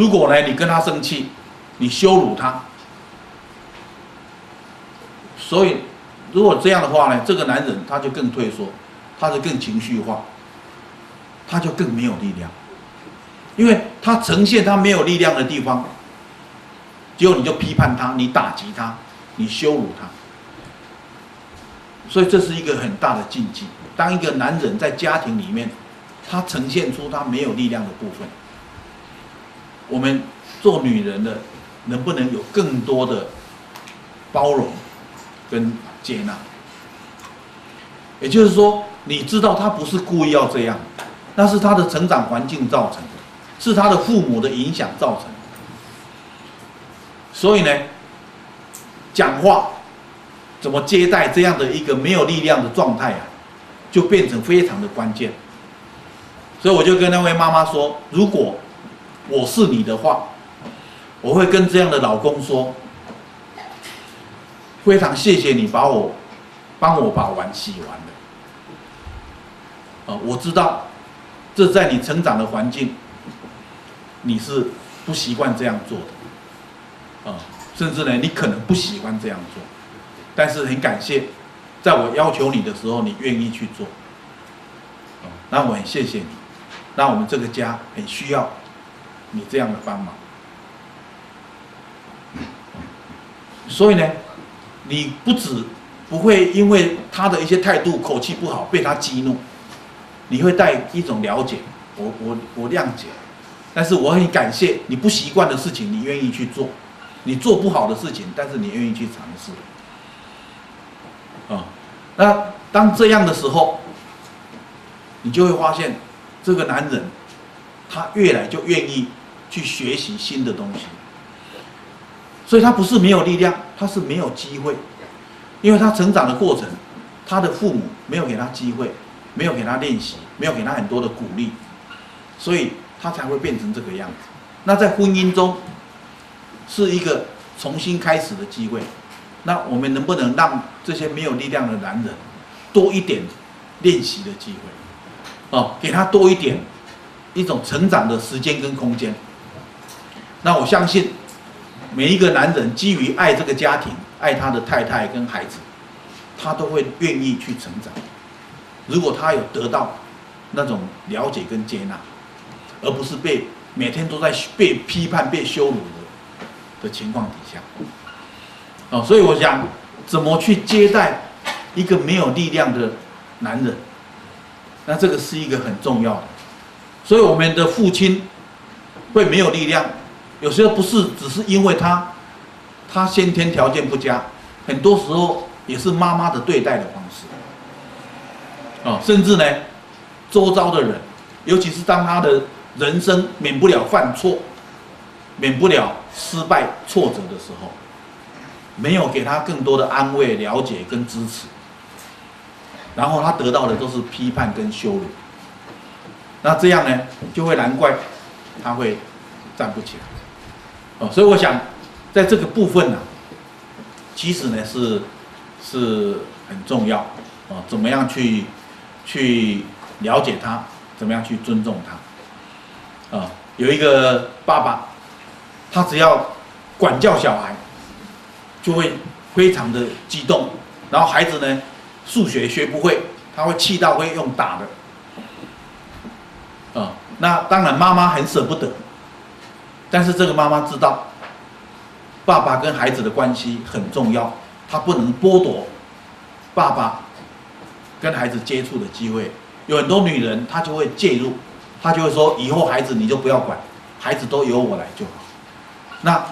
如果呢，你跟他生气，你羞辱他，所以如果这样的话呢，这个男人他就更退缩，他就更情绪化，他就更没有力量，因为他呈现他没有力量的地方，结果你就批判他，你打击他，你羞辱他，所以这是一个很大的禁忌。当一个男人在家庭里面，他呈现出他没有力量的部分。我们做女人的，能不能有更多的包容跟接纳？也就是说，你知道他不是故意要这样，那是他的成长环境造成的，是他的父母的影响造成的。所以呢，讲话怎么接待这样的一个没有力量的状态啊，就变成非常的关键。所以我就跟那位妈妈说，如果我是你的话，我会跟这样的老公说：非常谢谢你把我帮我把碗洗完了。啊，我知道这在你成长的环境，你是不习惯这样做的，啊，甚至呢，你可能不喜欢这样做，但是很感谢，在我要求你的时候，你愿意去做，那我很谢谢你，那我们这个家很需要。你这样的帮忙，所以呢，你不止不会因为他的一些态度、口气不好被他激怒，你会带一种了解，我我我谅解，但是我很感谢你不习惯的事情，你愿意去做，你做不好的事情，但是你愿意去尝试，啊，那当这样的时候，你就会发现这个男人，他越来就愿意。去学习新的东西，所以他不是没有力量，他是没有机会，因为他成长的过程，他的父母没有给他机会，没有给他练习，没有给他很多的鼓励，所以他才会变成这个样子。那在婚姻中，是一个重新开始的机会。那我们能不能让这些没有力量的男人多一点练习的机会？哦，给他多一点一种成长的时间跟空间。那我相信，每一个男人基于爱这个家庭，爱他的太太跟孩子，他都会愿意去成长。如果他有得到那种了解跟接纳，而不是被每天都在被批判、被羞辱的的情况底下，哦，所以我想怎么去接待一个没有力量的男人，那这个是一个很重要的。所以我们的父亲会没有力量。有时候不是只是因为他，他先天条件不佳，很多时候也是妈妈的对待的方式，啊，甚至呢，周遭的人，尤其是当他的人生免不了犯错，免不了失败挫折的时候，没有给他更多的安慰、了解跟支持，然后他得到的都是批判跟羞辱，那这样呢，就会难怪他会站不起来。哦，所以我想，在这个部分呢，其实呢是是很重要哦。怎么样去去了解他？怎么样去尊重他？啊，有一个爸爸，他只要管教小孩，就会非常的激动，然后孩子呢数学学不会，他会气到会用打的。啊，那当然妈妈很舍不得。但是这个妈妈知道，爸爸跟孩子的关系很重要，她不能剥夺爸爸跟孩子接触的机会。有很多女人，她就会介入，她就会说：“以后孩子你就不要管，孩子都由我来就好。”那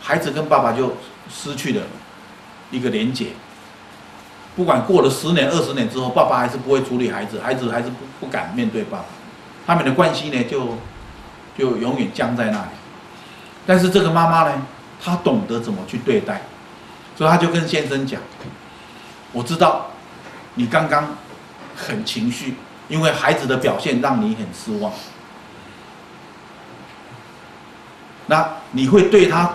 孩子跟爸爸就失去了一个连结。不管过了十年、二十年之后，爸爸还是不会处理孩子，孩子还是不不敢面对爸爸，他们的关系呢，就就永远僵在那里。但是这个妈妈呢，她懂得怎么去对待，所以她就跟先生讲：“我知道你刚刚很情绪，因为孩子的表现让你很失望。那你会对他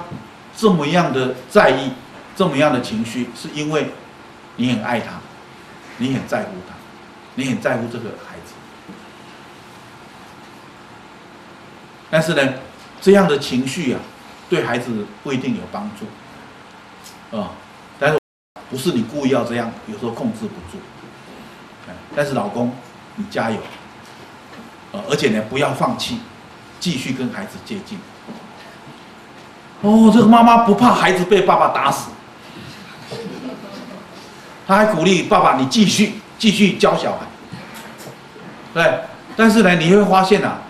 这么样的在意，这么样的情绪，是因为你很爱他，你很在乎他，你很在乎这个孩子。但是呢？”这样的情绪啊，对孩子不一定有帮助，啊，但是不是你故意要这样，有时候控制不住，但是老公，你加油，呃，而且呢，不要放弃，继续跟孩子接近。哦，这个妈妈不怕孩子被爸爸打死，她还鼓励爸爸，你继续继续教小孩，对，但是呢，你会发现啊，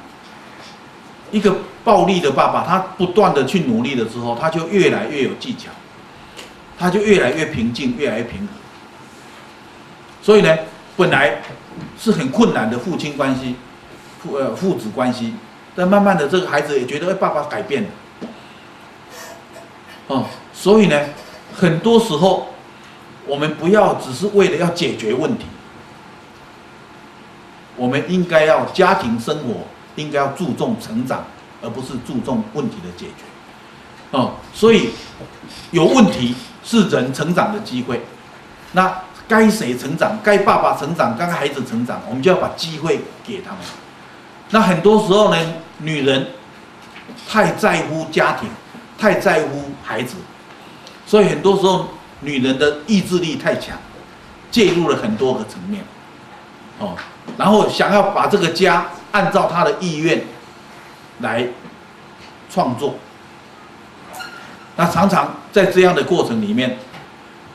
一个。暴力的爸爸，他不断的去努力的时候，他就越来越有技巧，他就越来越平静，越来越平和。所以呢，本来是很困难的父亲关系，父呃父子关系，但慢慢的这个孩子也觉得，哎，爸爸改变了。哦，所以呢，很多时候我们不要只是为了要解决问题，我们应该要家庭生活应该要注重成长。而不是注重问题的解决，哦，所以有问题是人成长的机会。那该谁成长？该爸爸成长，该孩子成长，我们就要把机会给他们。那很多时候呢，女人太在乎家庭，太在乎孩子，所以很多时候女人的意志力太强，介入了很多个层面，哦，然后想要把这个家按照她的意愿。来创作，那常常在这样的过程里面，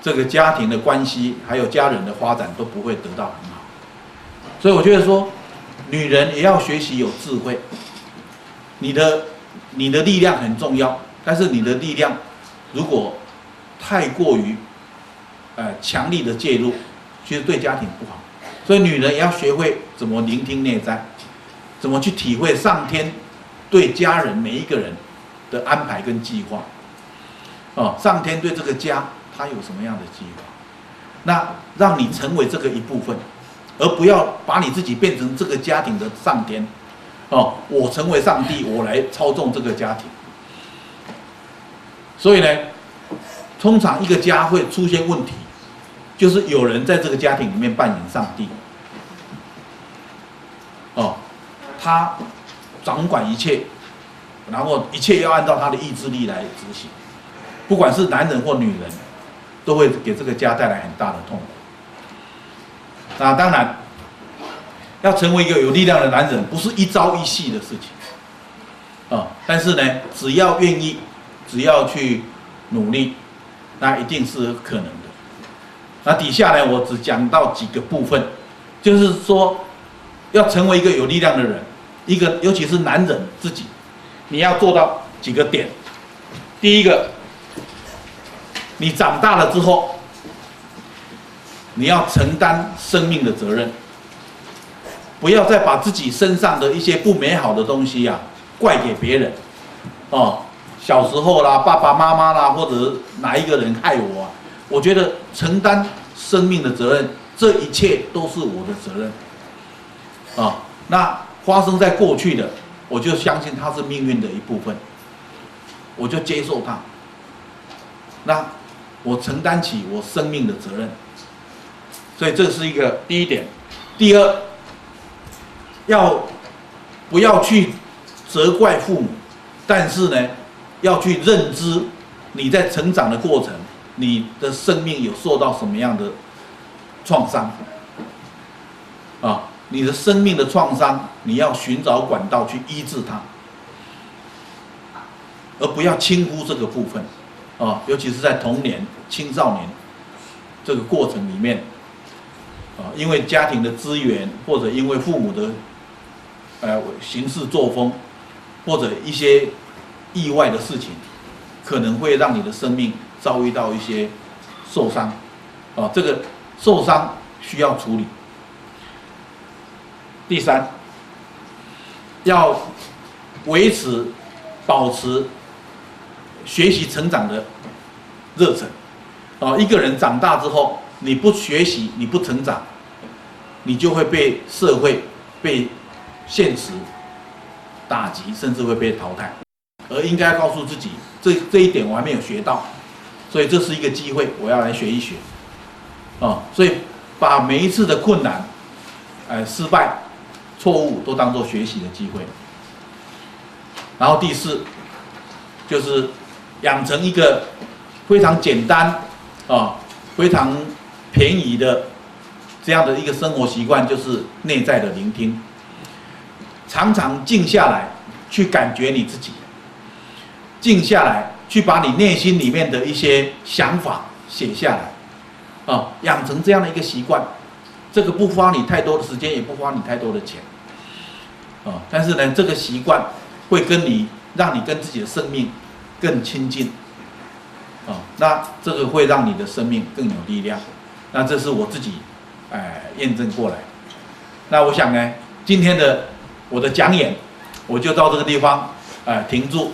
这个家庭的关系还有家人的发展都不会得到很好，所以我觉得说，女人也要学习有智慧。你的你的力量很重要，但是你的力量如果太过于呃强力的介入，其实对家庭不好。所以女人也要学会怎么聆听内在，怎么去体会上天。对家人每一个人的安排跟计划，哦，上天对这个家他有什么样的计划？那让你成为这个一部分，而不要把你自己变成这个家庭的上天，哦，我成为上帝，我来操纵这个家庭。所以呢，通常一个家会出现问题，就是有人在这个家庭里面扮演上帝，哦，他。掌管一切，然后一切要按照他的意志力来执行，不管是男人或女人，都会给这个家带来很大的痛苦。那当然，要成为一个有力量的男人，不是一朝一夕的事情，啊，但是呢，只要愿意，只要去努力，那一定是可能的。那底下呢，我只讲到几个部分，就是说，要成为一个有力量的人。一个，尤其是男人自己，你要做到几个点。第一个，你长大了之后，你要承担生命的责任，不要再把自己身上的一些不美好的东西、啊，怪给别人。哦，小时候啦，爸爸妈妈啦，或者哪一个人害我啊？我觉得承担生命的责任，这一切都是我的责任。啊、哦，那。发生在过去的，我就相信它是命运的一部分，我就接受它。那我承担起我生命的责任，所以这是一个第一点。第二，要不要去责怪父母？但是呢，要去认知你在成长的过程，你的生命有受到什么样的创伤啊？你的生命的创伤，你要寻找管道去医治它，而不要轻忽这个部分，啊，尤其是在童年、青少年这个过程里面，啊，因为家庭的资源，或者因为父母的，呃，行事作风，或者一些意外的事情，可能会让你的生命遭遇到一些受伤，啊，这个受伤需要处理。第三，要维持、保持学习成长的热忱。哦，一个人长大之后，你不学习，你不成长，你就会被社会、被现实打击，甚至会被淘汰。而应该告诉自己，这这一点我还没有学到，所以这是一个机会，我要来学一学。哦，所以把每一次的困难、呃，失败。错误都当做学习的机会，然后第四，就是养成一个非常简单啊、非常便宜的这样的一个生活习惯，就是内在的聆听。常常静下来，去感觉你自己；静下来，去把你内心里面的一些想法写下来，啊，养成这样的一个习惯。这个不花你太多的时间，也不花你太多的钱，啊，但是呢，这个习惯会跟你，让你跟自己的生命更亲近，啊，那这个会让你的生命更有力量。那这是我自己，哎，验证过来。那我想呢，今天的我的讲演，我就到这个地方，哎，停住。